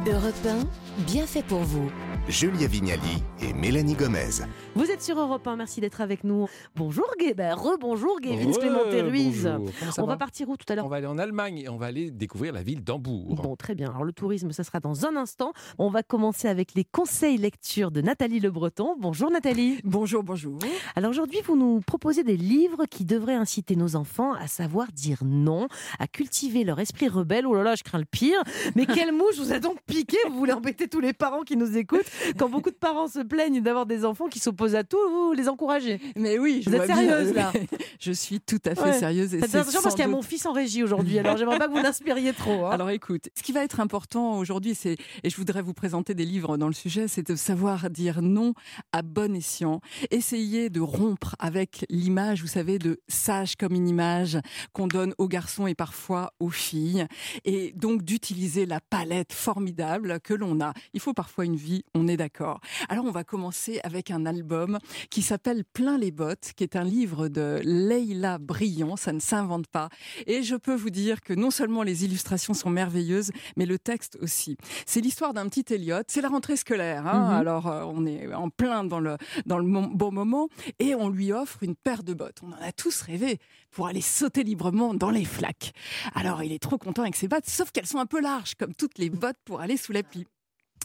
Europe 1, bien fait pour vous. Julia Vignali et Mélanie Gomez. Vous êtes sur Europe 1, merci d'être avec nous. Bonjour, Gue... ben, rebonjour, Guévin Clémenté Ruiz. On va va partir où tout à l'heure On va aller en Allemagne et on va aller découvrir la ville d'Hambourg. Bon, très bien. Alors, le tourisme, ça sera dans un instant. On va commencer avec les conseils lecture de Nathalie Le Breton. Bonjour, Nathalie. Bonjour, bonjour. Alors, aujourd'hui, vous nous proposez des livres qui devraient inciter nos enfants à savoir dire non, à cultiver leur esprit rebelle. Oh là là, je crains le pire. Mais quelle mouche vous a donc piqué Vous voulez embêter tous les parents qui nous écoutent Quand beaucoup de parents se plaignent d'avoir des enfants qui s'opposent à tout, vous les encouragez. Mais oui, je Vous êtes bien. sérieuse, là Je suis tout à fait Ouais. sérieuse. Faites c'est attention parce qu'il y a mon fils en régie aujourd'hui. Alors, j'aimerais pas que vous l'inspiriez trop. hein. Alors écoute, ce qui va être important aujourd'hui, c'est, et je voudrais vous présenter des livres dans le sujet, c'est de savoir dire non à bon escient. Essayer de rompre avec l'image, vous savez, de sage comme une image qu'on donne aux garçons et parfois aux filles. Et donc d'utiliser la palette formidable que l'on a. Il faut parfois une vie, on est d'accord. Alors on va commencer avec un album qui s'appelle Plein les bottes, qui est un livre de Leila Brillant, ça ne s'invente pas. Et je peux vous dire que non seulement les illustrations sont merveilleuses, mais le texte aussi. C'est l'histoire d'un petit Elliot. C'est la rentrée scolaire, hein. Mhm. alors euh, on est en plein dans le dans le bon moment, et on lui offre une paire de bottes. On en a tous rêvé pour aller sauter librement dans les flaques. Alors il est trop content avec ses bottes, sauf qu'elles sont un peu larges, comme toutes les bottes pour aller sous la pluie.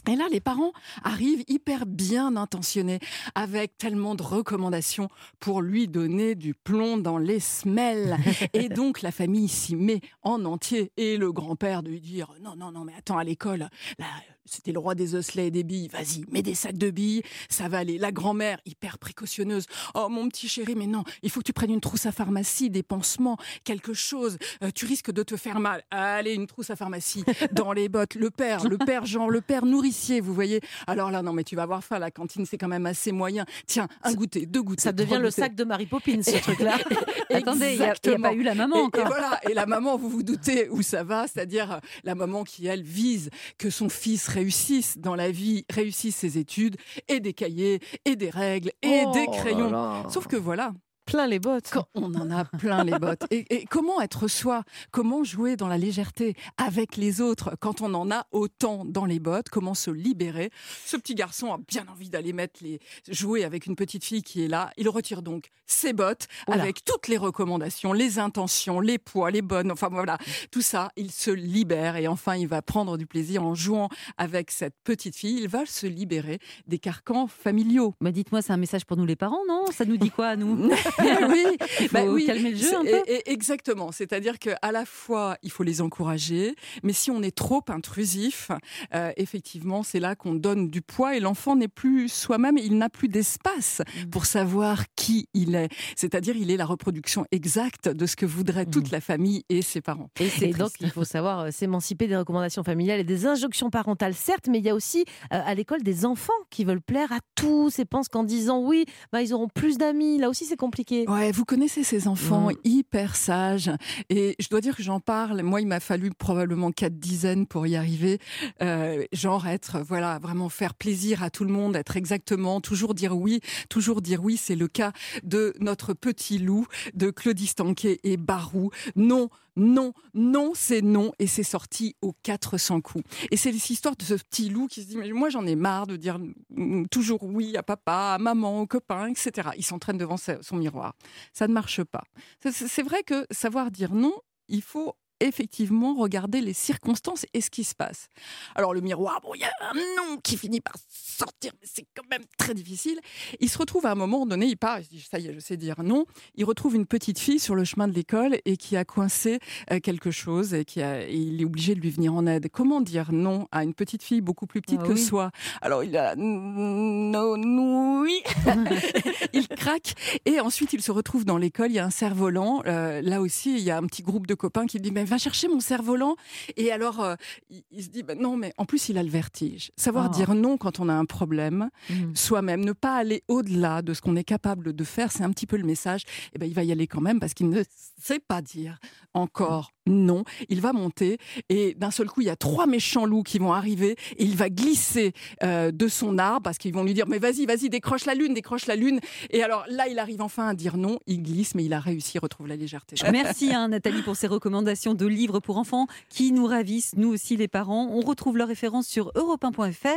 Et là, les parents arrivent hyper bien intentionnés, avec tellement de recommandations pour lui donner du plomb dans les semelles. Et donc, la famille s'y met en entier. Et le grand-père de lui dire, non, non, non, mais attends, à l'école, là, c'était le roi des osselets et des billes. Vas-y, mets des sacs de billes, ça va aller. La grand-mère, hyper précautionneuse. Oh, mon petit chéri, mais non, il faut que tu prennes une trousse à pharmacie, des pansements, quelque chose. Euh, tu risques de te faire mal. Allez, une trousse à pharmacie dans les bottes. Le père, le père Jean, le père nourricier, vous voyez. Alors là, non, mais tu vas avoir faim. La cantine, c'est quand même assez moyen. Tiens, un goûter, deux goûters. Ça devient le sac de Mary Poppins, ce truc-là. Attendez, il n'y a, pas eu la maman Et, et encore. voilà, et la maman, vous vous doutez où ça va, c'est-à-dire euh, la maman qui, elle, vise que son fils réussisse dans la vie, réussisse ses études, et des cahiers, et des règles, et Oh des là crayons. là. Sauf que voilà, Plein les bottes. quand on en a plein les bottes. Et, et comment être soi? Comment jouer dans la légèreté avec les autres quand on en a autant dans les bottes? Comment se libérer? Ce petit garçon a bien envie d'aller mettre les jouer avec une petite fille qui est là. Il retire donc ses bottes avec toutes les recommandations, les intentions, les poids, les bonnes. Enfin voilà, tout ça, il se libère et enfin il va prendre du plaisir en jouant avec cette petite fille. Il va se libérer des carcans familiaux. Mais dites-moi, c'est un message pour nous les parents, non? Ça nous dit quoi à nous? oui, Il faut bah oui, calmer le jeu un peu. et- et- exactement. C'est-à-dire qu'à la fois, il faut les encourager, mais si on est trop intrusif, euh, effectivement, c'est là qu'on donne du poids et l'enfant n'est plus soi-même, il n'a plus d'espace Mm. pour savoir qui il est. C'est-à-dire, il est la reproduction exacte de ce que voudrait toute la famille et ses parents. Et, donc, il faut savoir euh, s'émanciper des recommandations familiales et des injonctions parentales, certes, mais il y a aussi euh, à l'école des enfants qui veulent plaire à tous et pensent qu'en disant oui, bah, ils auront plus d'amis. Là aussi, c'est compliqué. Ouais, vous connaissez ces enfants Ouais. hyper sages. Et je dois dire que j'en parle. Moi, il m'a fallu probablement quatre dizaines pour y arriver. Euh, genre être, voilà, vraiment faire plaisir à tout le monde, être exactement, toujours dire oui, toujours dire oui. C'est le cas de notre petit loup, de Claudie Stanquet et Barou. Non, non, non, c'est non. Et c'est sorti aux 400 coups. Et c'est l'histoire de ce petit loup qui se dit, mais moi, j'en ai marre de dire mm, toujours oui à papa, à maman, aux copains, etc. Il s'entraîne devant son miroir ça ne marche pas. C'est vrai que savoir dire non, il faut effectivement regarder les circonstances et ce qui se passe. Alors le miroir, bon, il y a un non qui finit par sortir, mais c'est quand même très difficile. Il se retrouve à un moment donné, il part, il se dit ça y est, je sais dire non. Il retrouve une petite fille sur le chemin de l'école et qui a coincé euh, quelque chose et qui a, et il est obligé de lui venir en aide. Comment dire non à une petite fille beaucoup plus petite Ah que oui. soi? Alors il a non, oui. il craque et ensuite il se retrouve dans l'école. Il y a un cerf-volant. Euh, là aussi, il y a un petit groupe de copains qui dit mais va chercher mon cerf-volant. Et alors euh, il, il se dit bah, non mais en plus il a le vertige. Savoir Oh. dire non quand on a un problème Mhm. soi-même, ne pas aller au-delà de ce qu'on est capable de faire, c'est un petit peu le message. Et ben il va y aller quand même parce qu'il ne sait pas dire encore non. Il va monter et d'un seul coup il y a trois méchants loups qui vont arriver et il va glisser euh, de son arbre parce qu'ils vont lui dire mais vas-y vas-y décroche la lune décroche la lune et alors là il arrive enfin à dire non il glisse mais il a réussi retrouve la légèreté Merci hein, Nathalie pour ces recommandations de livres pour enfants qui nous ravissent, nous aussi les parents. On retrouve leurs références sur europe1.fr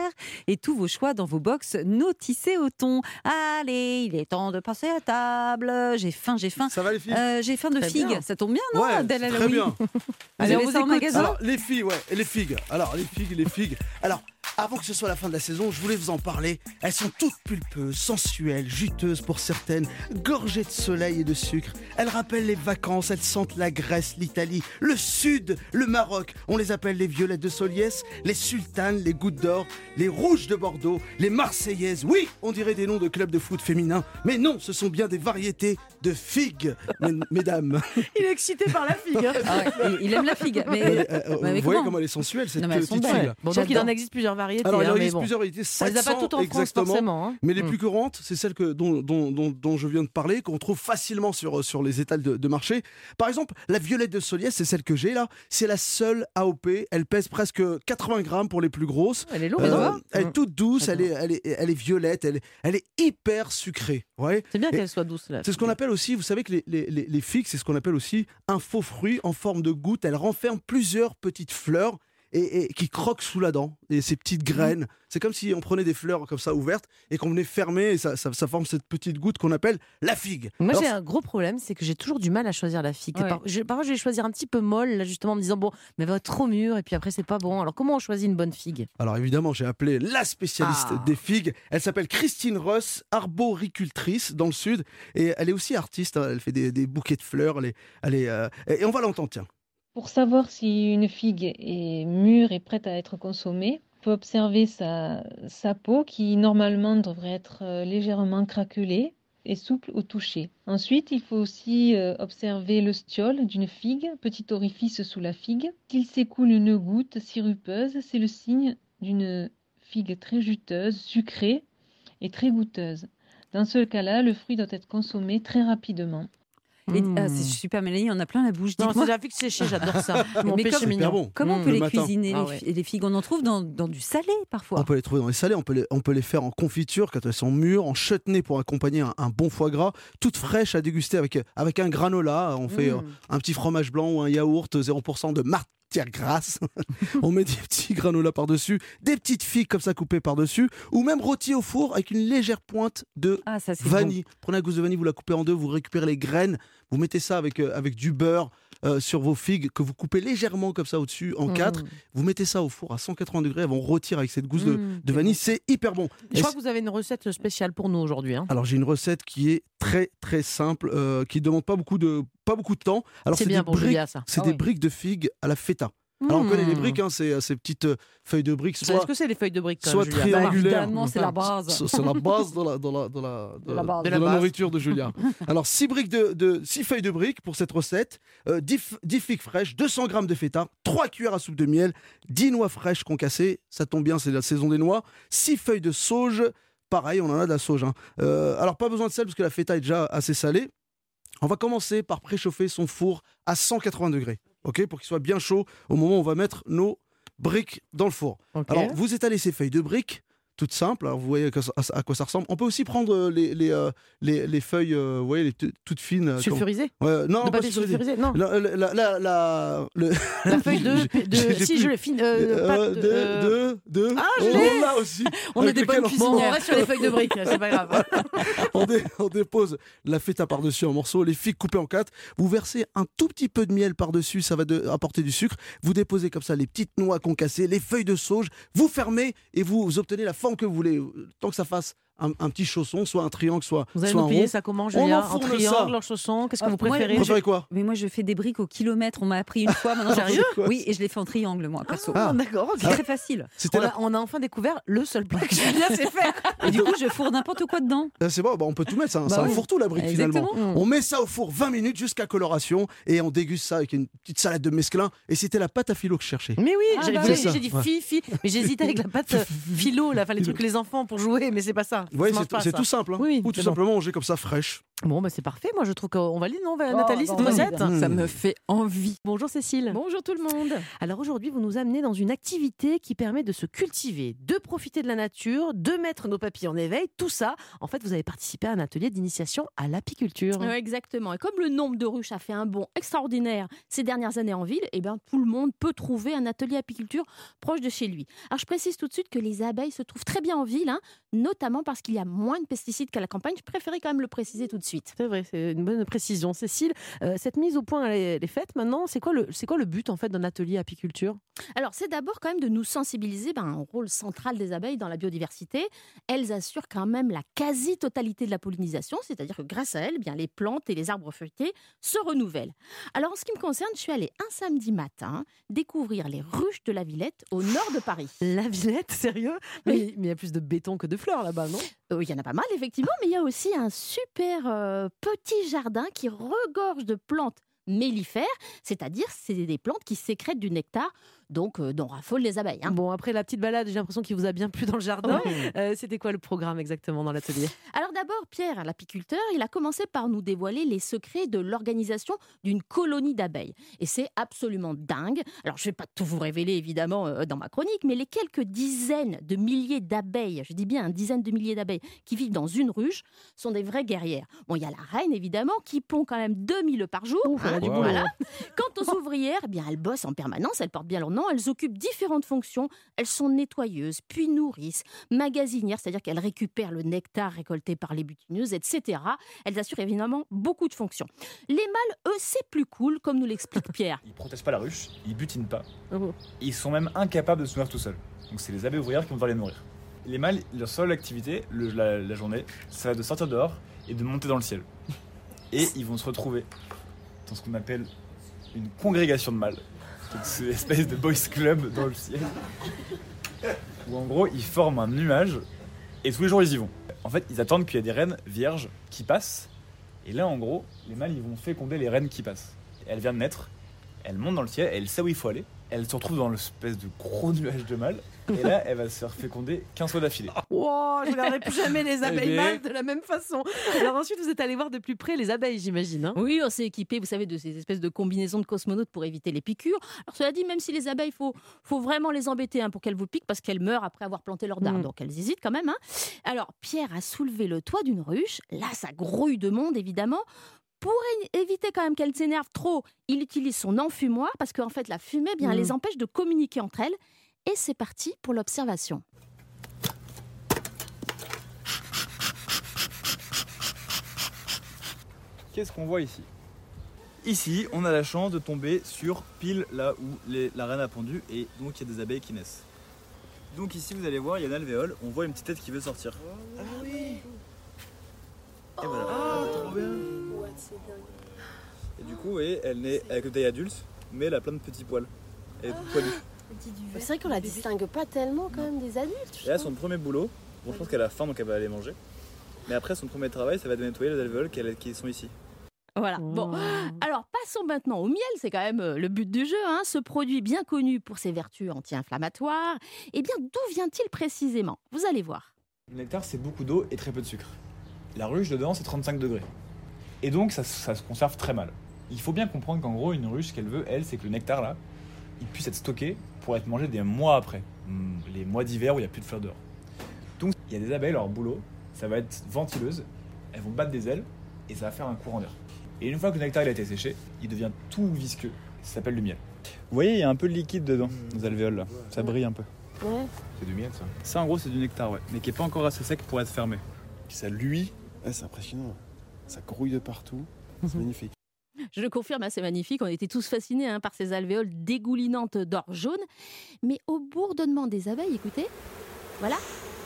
et tous vos choix dans vos box notissés au thon. Allez, il est temps de passer à table. J'ai faim, j'ai faim. Ça va les filles? Euh, j'ai faim de figues. Ça tombe bien, non Ouais, Adèle très bien. Vous Allez, avez on ça vous en écoute. magasin Alors, les filles, ouais, et les figues. Alors, les figues, les figues. Alors, avant que ce soit la fin de la saison, je voulais vous en parler. Elles sont toutes pulpeuses, sensuelles, juteuses pour certaines, gorgées de soleil et de sucre. Elles rappellent les vacances, elles sentent la Grèce, l'Italie, le Sud, le Maroc. On les appelle les violettes de Soliès, les sultanes, les gouttes d'or, les rouges de Bordeaux, les marseillaises. Oui, on dirait des noms de clubs de foot féminins, mais non, ce sont bien des variétés de figues, mes- mesdames. Il est excité par la figue. hein. Ah ouais, il- aime la figue. Mais, Euh, euh, mais vous voyez comment elle est sensuelle, cette Non, sont petite fille-là. Bon, donc il en existe plusieurs variétés. Alors, il hein, existe bon. plusieurs variétés, On les a pas 700 toutes en France exactement. forcément. hein. Mais les Mm. plus courantes, c'est celles que, dont, dont- dont- dont je viens de parler, qu'on trouve facilement sur, sur les étals de, de marché. Par exemple, la violette de Soliès, c'est celle que j'ai là. C'est la seule AOP. Elle pèse presque 80 grammes pour les plus grosses. Elle est lourde. Euh, hein. elle est toute douce, elle est, elle, est, elle est violette, elle, est- elle est hyper sucrée. Ouais. C'est bien qu'elle soit douce. là. C'est ce qu'on appelle aussi, vous savez que les, les, les- les figues, c'est ce qu'on appelle aussi un faux fruit en forme de goutte. Elle renferme plusieurs petites fleurs et, et qui croquent sous la dent. Et ces petites graines, c'est comme si on prenait des fleurs comme ça ouvertes et qu'on venait fermer et ça, ça, ça forme cette petite goutte qu'on appelle la figue. Moi, j'ai un gros problème, c'est que j'ai toujours du mal à choisir la figue. Ouais. Par- je- parfois, je vais choisir un petit peu molle, là, justement, en me disant, bon, mais elle va être trop mûre, et puis après, c'est pas bon. Alors, comment on choisit une bonne figue? Alors évidemment, j'ai appelé la spécialiste Ah. des figues. Elle s'appelle Christine Ross, arboricultrice dans le sud. Et elle est aussi artiste. hein. Elle fait des, des bouquets de fleurs. Elle est, elle est, euh, et on va l'entendre, tiens. Pour savoir si une figue est mûre et prête à être consommée, il faut observer sa, sa peau qui normalement devrait être euh, légèrement craquelée et souple au toucher. Ensuite, il faut aussi euh, observer le stiole d'une figue, petit orifice sous la figue. S'il s'écoule une goutte sirupeuse, c'est le signe d'une figue très juteuse, sucrée et très goûteuse. Dans ce cas-là, le fruit doit être consommé très rapidement. Et- Mm. ah, C'est super, Mélanie, on a plein la bouche. Non, c'est la figue séchée, j'adore ça. Mon Mais péché comme- Super mignon. bon. comment on Mm. peut Le les matin. cuisiner, Ah les, ouais. fi- les figues? On en trouve dans, dans du salé parfois. On peut les trouver dans les salés, on peut les, on peut les faire en confiture quand elles sont mûres, en chutney pour accompagner un, un bon foie gras, toutes fraîches à déguster avec, avec un granola. On fait Mm. euh, un petit fromage blanc ou un yaourt 0% de matière grasse. on met des petits granolas par-dessus, des petites figues comme ça coupées par-dessus, ou même rôties au four avec une légère pointe de Ah, ça bon. vanille. Prenez la gousse de vanille, vous la coupez en deux, vous récupérez les graines, vous mettez ça avec, euh, avec du beurre euh, sur vos figues que vous coupez légèrement comme ça au-dessus en Mm. quatre. Vous mettez ça au four à 180 degrés, elles vont rôtir avec cette gousse de, Mm, de vanille, c'est hyper bon. Je crois que vous avez une recette spéciale pour nous aujourd'hui. hein. alors j'ai une recette qui est très très simple, euh, qui demande pas beaucoup de pas beaucoup de temps. Alors C'est des pour briques, Julia, ça. c'est Ah des oui. briques de figues à la feta. Alors on connaît les Mm. briques, hein, c'est euh, ces petites euh, feuilles de briques, soit ce que c'est les feuilles de briques soit Julia triangulaire. Bah, c'est la base. C'est la base de la, de la, de la, de, De la base. de De la la base. nourriture de Julia. Alors, 6 briques de, de six feuilles de briques pour cette recette, euh, 10, f- 10 figues fraîches, 200 grammes de feta, 3 cuillères à soupe de miel, 10 noix fraîches concassées, ça tombe bien, c'est la saison des noix, 6 feuilles de sauge, pareil, on en a de la sauge. hein. Euh, alors, pas besoin de sel parce que la feta est déjà assez salée. On va commencer par préchauffer son four à 180 degrés, ok, pour qu'il soit bien chaud au moment où on va mettre nos briques dans le four. Alors, vous étalez ces feuilles de briques, toutes simples. Alors, vous voyez à quoi ça- ressemble. On peut aussi prendre euh, les, les, euh, les, les feuilles, euh, vous voyez, les toutes fines. Sulfurisé comme- Ouais, non, De pas sulfurisé. Non. La, la, la, la- la- le- La feuille de. De si, je l'ai fine. euh, Euh, de- de, euh, de, de. Ah, je l'ai. là aussi. On est des bonnes Bon, on cuisinières. reste sur les feuilles de briques, c'est pas grave. on, dé- on dépose la feta par-dessus en morceaux, les figues coupées en quatre. Vous versez un tout petit peu de miel par-dessus, ça va apporter du sucre. Vous déposez comme ça les petites noix concassées, les feuilles de sauge. Vous fermez et vous, vous obtenez la que vous voulez. Tant que ça fasse un, un petit chausson, soit un triangle, soit, Vous allez soit nous un payer rond. ça comment, On Julia En triangle, ça. en chausson Qu'est-ce que Ah, vous préférez Vous préférez quoi Mais moi, je fais des briques au kilomètre. On m'a appris une fois. Maintenant, Sérieux Oui, et je les fais en triangle, moi, perso. Ah. D'accord, ok. C'est très facile. On la- a, on a enfin découvert le seul plat que Julia sait faire. Et du coup, je fourre n'importe quoi dedans. Euh, C'est bon, bah, on peut tout mettre, c'est un, Bah c'est un oui. fourre-tout la brique finalement. Exactement. On met ça au four 20 minutes jusqu'à coloration et on déguste ça avec une petite salade de mesclun. Et c'était la pâte à filo que je cherchais. Mais oui, Ah, j'ai bah j'ai- dit fi, fi. Mais j'hésitais avec la pâte philo, là, les trucs les enfants pour jouer, mais c'est pas ça. Vous voyez, Ça se c'est tout simple. hein. Oui, Ou tout bon. simplement manger comme ça fraîche. Bon, bah c'est parfait. Moi, je trouve qu'on valide, non Oh, Nathalie, cette bah, on recette. Ça Mmh. me fait envie. Bonjour Cécile. Bonjour tout le monde. Alors aujourd'hui, vous nous amenez dans une activité qui permet de se cultiver, de profiter de la nature, de mettre nos papilles en éveil. Tout ça, en fait, vous avez participé à un atelier d'initiation à l'apiculture. Exactement. Et comme le nombre de ruches a fait un bond extraordinaire ces dernières années en ville, eh bien, tout le monde peut trouver un atelier apiculture proche de chez lui. Alors je précise tout de suite que les abeilles se trouvent très bien en ville, hein, notamment parce qu'il y a moins de pesticides qu'à la campagne. Je préférais quand même le préciser tout de suite. C'est vrai, c'est une bonne précision. Cécile, euh, cette mise au point, elle est, faite maintenant. C'est quoi, le, c'est quoi le but en fait d'un atelier apiculture? Alors, c'est d'abord quand même de nous sensibiliser ben, au rôle central des abeilles dans la biodiversité. Elles assurent quand même la quasi-totalité de la pollinisation, c'est-à-dire que grâce à elles, bien, les plantes et les arbres feuilletés se renouvellent. Alors, en ce qui me concerne, je suis allée un samedi matin découvrir les ruches de la Villette au nord de Paris. La Villette, sérieux? Mais, mais il y a plus de béton que de fleurs là-bas, non? Il y en a pas mal, effectivement, mais il y a aussi un super euh, petit jardin qui regorge de plantes mellifères, c'est-à-dire c'est des plantes qui sécrètent du nectar, donc euh, dont raffolent les abeilles. hein. Bon, après la petite balade, j'ai l'impression qu'il vous a bien plu dans le jardin. Euh, C'était quoi le programme exactement dans l'atelier? Alors d'abord, Pierre, l'apiculteur, il a commencé par nous dévoiler les secrets de l'organisation d'une colonie d'abeilles. Et c'est absolument dingue. Alors je ne vais pas tout vous révéler évidemment euh, dans ma chronique, mais les quelques dizaines de milliers d'abeilles, je dis bien une dizaine de milliers d'abeilles qui vivent dans une ruche, sont des vraies guerrières. Bon, il y a la reine évidemment qui pond quand même 2000 œufs par jour. Ouf, hein, Wow. voilà. Quant aux ouvrières, eh bien, elles bossent en permanence, elles portent bien leur nom, elles occupent différentes fonctions. Elles sont nettoyeuses, puis nourrices, magasinières, c'est-à-dire qu'elles récupèrent le nectar récolté par les butineuses, etc. Elles assurent évidemment beaucoup de fonctions. Les mâles, eux, c'est plus cool, comme nous l'explique Pierre. Ils protègent pas la ruche, ils butinent pas. Oh. Ils sont même incapables de se nourrir tout seuls. Donc c'est les abeilles ouvrières qui vont devoir les nourrir. Les mâles, leur seule activité, le- la, la journée, ça va être de sortir dehors et de monter dans le ciel. Et ils vont se retrouver dans ce qu'on appelle une congrégation de mâles. C'est une espèce de boys club dans le ciel. Où en gros, ils forment un nuage et tous les jours ils y vont. En fait, ils attendent qu'il y ait des reines vierges qui passent. Et là, en gros, les mâles, ils vont féconder les reines qui passent. Elle vient de naître, elle monte dans le ciel, elle sait où il faut aller. Elle se retrouve dans l'espèce de gros nuage de mâles. Et là, elle va se faire féconder 15 fois d'affilée. Wow, je ne regarderai plus jamais les abeilles Eh mâles de la même façon. Alors ensuite, vous êtes allé voir de plus près les abeilles, j'imagine. hein Oui, on s'est équipé, vous savez, de ces espèces de combinaisons de cosmonautes pour éviter les piqûres. Alors cela dit, même si les abeilles, il faut, faut vraiment les embêter hein, pour qu'elles vous piquent, parce qu'elles meurent après avoir planté leur dard. Mm. Donc elles hésitent quand même. hein. Alors Pierre a soulevé le toit d'une ruche. Là, ça grouille de monde, évidemment. Pour éviter quand même qu'elles s'énervent trop, il utilise son enfumoir, parce qu'en fait, la fumée, eh bien, Mm. les empêche de communiquer entre elles. Et c'est parti pour l'observation. Qu'est-ce qu'on voit ici? Ici, on a la chance de tomber sur pile là où les- la reine a pondu et donc il y a des abeilles qui naissent. Donc ici, vous allez voir, il y a un alvéole, on voit une petite tête qui veut sortir. Ah oui Et voilà. Ah, trop bien Et du coup, elle naît avec une taille adulte, mais elle a plein de petits poils. Elle est toute poilue. C'est vrai qu'on la distingue pas tellement quand même des adultes. Et là, son premier boulot, bon, je pense qu'elle a faim donc elle va aller manger. Mais après, son premier travail, ça va être de nettoyer les alvéoles qu'elle- qui sont ici. Voilà. Bon, alors passons maintenant au miel, c'est quand même euh, le but du jeu. Hein. Ce produit bien connu pour ses vertus anti-inflammatoires. Eh bien, d'où vient-il précisément? Vous allez voir. Le nectar, c'est beaucoup d'eau et très peu de sucre. La ruche dedans, c'est 35 degrés. Et donc, ça, ça se conserve très mal. Il faut bien comprendre qu'en gros, une ruche, ce qu'elle veut, elle, c'est que le nectar, là, il puisse être stocké pour être mangé des mois après. Hmm, Les mois d'hiver où il n'y a plus de fleurs dehors. Donc, il y a des abeilles, leur boulot, ça va être ventileuse. Elles vont battre des ailes et ça va faire un courant d'air. Et une fois que le nectar il a été séché, il devient tout visqueux. Ça s'appelle du miel. Vous voyez, il y a un peu de liquide dedans, nos alvéoles là. Ça brille un peu. Ouais. C'est du miel, ça. Ça, en gros, c'est du nectar, ouais. Mais qui n'est pas encore assez sec pour être fermé. Ça. Ouais, c'est impressionnant. Ça grouille de partout. C'est magnifique. Je le confirme, hein, c'est magnifique. On était tous fascinés hein, par ces alvéoles dégoulinantes d'or jaune. Mais au bourdonnement des abeilles, écoutez, voilà.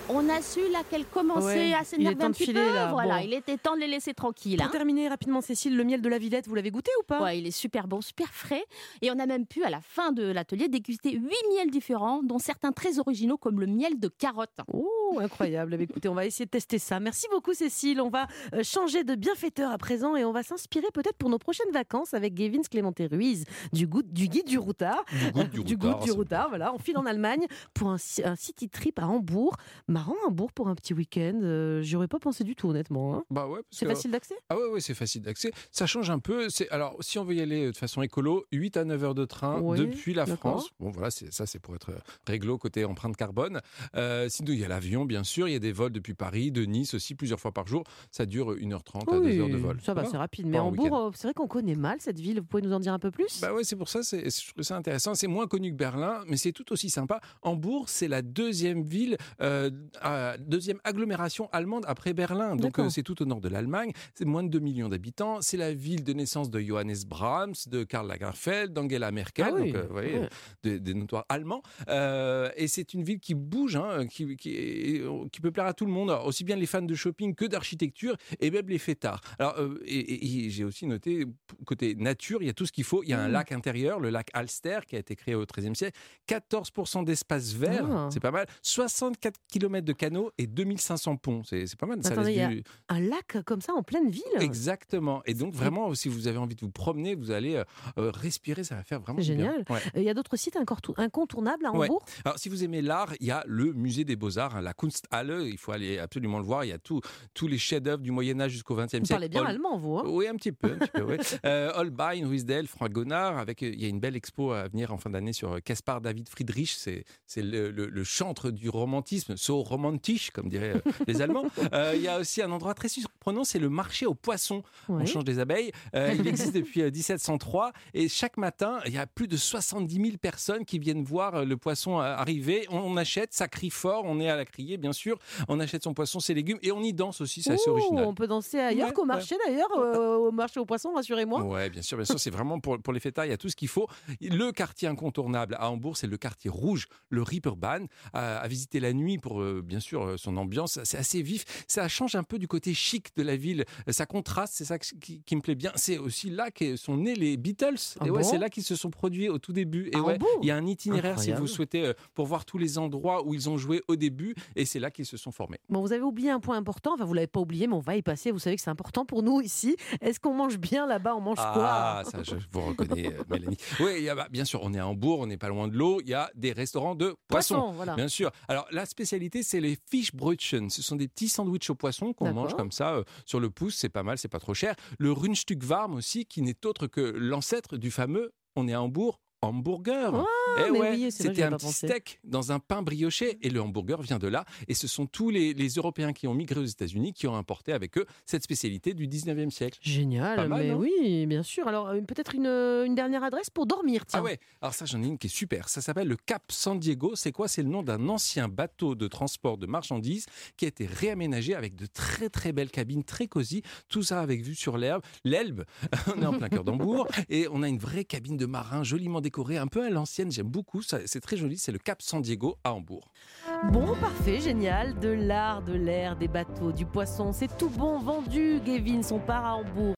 On a su là qu'elles commençaient Ouais, à s'énerver un petit filer, peu. là. Voilà, Bon. il était temps de les laisser tranquilles. Pour hein. terminer rapidement, Cécile, le miel de la Villette, vous l'avez goûté ou pas? Ouais, il est super bon, super frais. Et on a même pu, à la fin de l'atelier, déguster huit miels différents, dont certains très originaux, comme le miel de carotte. Oh, incroyable. Eh bien, Écoutez, on va essayer de tester ça. Merci beaucoup, Cécile. On va euh, changer de bienfaiteur à présent et on va s'inspirer peut-être pour nos prochaines vacances avec Gavin Clémenté Ruiz du, goût, du guide du routard. Du goût du du, routard, goût du c'est- routard. Voilà, on file en Allemagne pour un, ci- un city trip à Hambourg. Marrant, Hambourg pour un petit week-end. Euh, J'y aurais pas pensé du tout, honnêtement. hein. Bah ouais, C'est que- facile d'accès? Ah ouais, ouais, c'est facile d'accès. Ça change un peu. Alors si on veut y aller de façon écolo, 8 à 9 heures de train depuis la. France. Bon voilà, ça c'est pour être réglo côté empreinte carbone. Euh, sinon il y a l'avion bien sûr, il y a des vols depuis Paris, de Nice aussi plusieurs fois par jour. Ça dure 1h30 à 2 heures de vol. Ça va, c'est rapide. Mais Hambourg, c'est vrai qu'on connaît mal cette ville. Vous pouvez nous en dire un peu plus? Bah ouais, c'est pour ça, c'est, je trouve ça intéressant. C'est moins connu que Berlin, mais c'est tout aussi sympa. Hambourg, c'est la deuxième ville, euh, euh, deuxième agglomération allemande après Berlin. Donc euh, c'est tout au nord de l'Allemagne. C'est moins de 2 millions d'habitants. C'est la ville de naissance de Johannes Brahms, de Karl Lagerfeld, d'Angela Merkel. Ah oui, donc euh, vous voyez, ouais. des, des notoires allemands. Et c'est une ville qui bouge, hein, qui, qui, qui peut plaire à tout le monde, aussi bien les fans de shopping que d'architecture, et même les fêtards. Alors, euh, et, et- et j'ai aussi noté, côté nature, il y a tout ce qu'il faut. Il y a un Mm. lac intérieur, le lac Alster, qui a été créé au XIIIe siècle. 14% d'espace vert, Ah. c'est pas mal. 64 km de canaux et 2500 ponts. C'est pas mal. Ça Attendez, laisse il y a du- un lac comme ça en pleine ville? Exactement. Et donc, vraiment, si vous avez envie de vous promener, vous allez euh, euh, respirer, ça va faire vraiment C'est du bien. génial. Ouais. Euh, Il y a d'autres sites incontournables à Ouais. Hambourg? Alors, si vous aimez l'art, il y a le musée des beaux-arts, la Kunsthalle. Il faut aller absolument le voir. Il y a tout- tous les chefs-d'œuvre du Moyen-Âge jusqu'au XXe Vous siècle. parlez bien allemand, vous. hein? Oui, un petit peu. Un petit peu oui. Euh, Holbein, Ruisdael, Fragonard. Avec, euh, il y a une belle expo à venir en fin d'année sur euh, Caspar David Friedrich. C'est, le, le- le chantre du romantisme, so romantisch, comme diraient les Allemands. Euh, il y a aussi un endroit très surprenant, c'est le marché aux poissons. On Ouais. change des abeilles. Euh, il existe depuis euh, 1703 et chaque matin, il y a plus de 70 000 personnes qui viennent voir le poisson arriver. On, on achète, ça crie fort, on est à la bien sûr. On achète son poisson, ses légumes et on y danse aussi, c'est assez original. On peut danser ailleurs Ouais, qu'au ouais. marché d'ailleurs, euh, au marché aux poissons, rassurez-moi. Ouais, bien sûr, bien sûr, c'est vraiment pour, pour les fêtards, il y a tout ce qu'il faut. Le quartier incontournable à Hambourg, c'est le quartier rouge, le Ripperbahn, à, à visiter la nuit pour, euh, bien sûr, euh, son ambiance. C'est assez vif. Ça change un peu du côté chic de la ville. Ça contraste, c'est ça qui, qui me plaît bien. C'est aussi là que sont nés les Beatles. Ah et ouais, c'est là qu'ils se sont produits au tout début. Et À ouais, il y a un itinéraire si vous souhaitez pour voir tous les endroits où ils ont joué au début. Et c'est là qu'ils se sont formés. Bon, vous avez oublié un point important, enfin vous l'avez pas oublié, mais on va y passer. Vous savez que c'est important pour nous ici. Est-ce qu'on mange bien là-bas? On mange Ah, quoi ça, je vous reconnais, euh, Mélanie. Oui, bah, bien sûr, on est à Hambourg, on n'est pas loin de l'eau. Il y a des restaurants de poissons. Poisson, voilà. Bien sûr. Alors, la spécialité, c'est les Fischbrötchen. Ce sont des petits sandwichs au poisson qu'on mange comme ça euh, sur le pouce. C'est pas mal, c'est pas trop cher. Le Rundstück warm aussi, qui n'est autre que l'ancêtre du fameux, on est à Hambourg, hamburger. Ah, Eh ouais, oui, c'était ai un petit pensé. steak dans un pain brioché et le hamburger vient de là. Et ce sont tous les, les Européens qui ont migré aux États-Unis qui ont importé avec eux cette spécialité du 19e siècle. Génial, Pas mal, mais oui, bien sûr. Alors euh, peut-être une, euh, une dernière adresse pour dormir, tiens. Ah ouais, alors ça j'en ai une qui est super. Ça s'appelle le Cap San Diego. C'est quoi? C'est le nom d'un ancien bateau de transport de marchandises qui a été réaménagé avec de très très belles cabines, très cosy. Tout ça avec vue sur l'herbe, l'Elbe. on est en plein cœur d'Hambourg et on a une vraie cabine de marin joliment décorée, un peu à l'ancienne. J'aime beaucoup. C'est très joli. C'est le Cap San Diego à Hambourg. Bon, parfait, génial. De l'art, de l'air, des bateaux, du poisson, c'est tout bon vendu. Gavin, son part à Hambourg.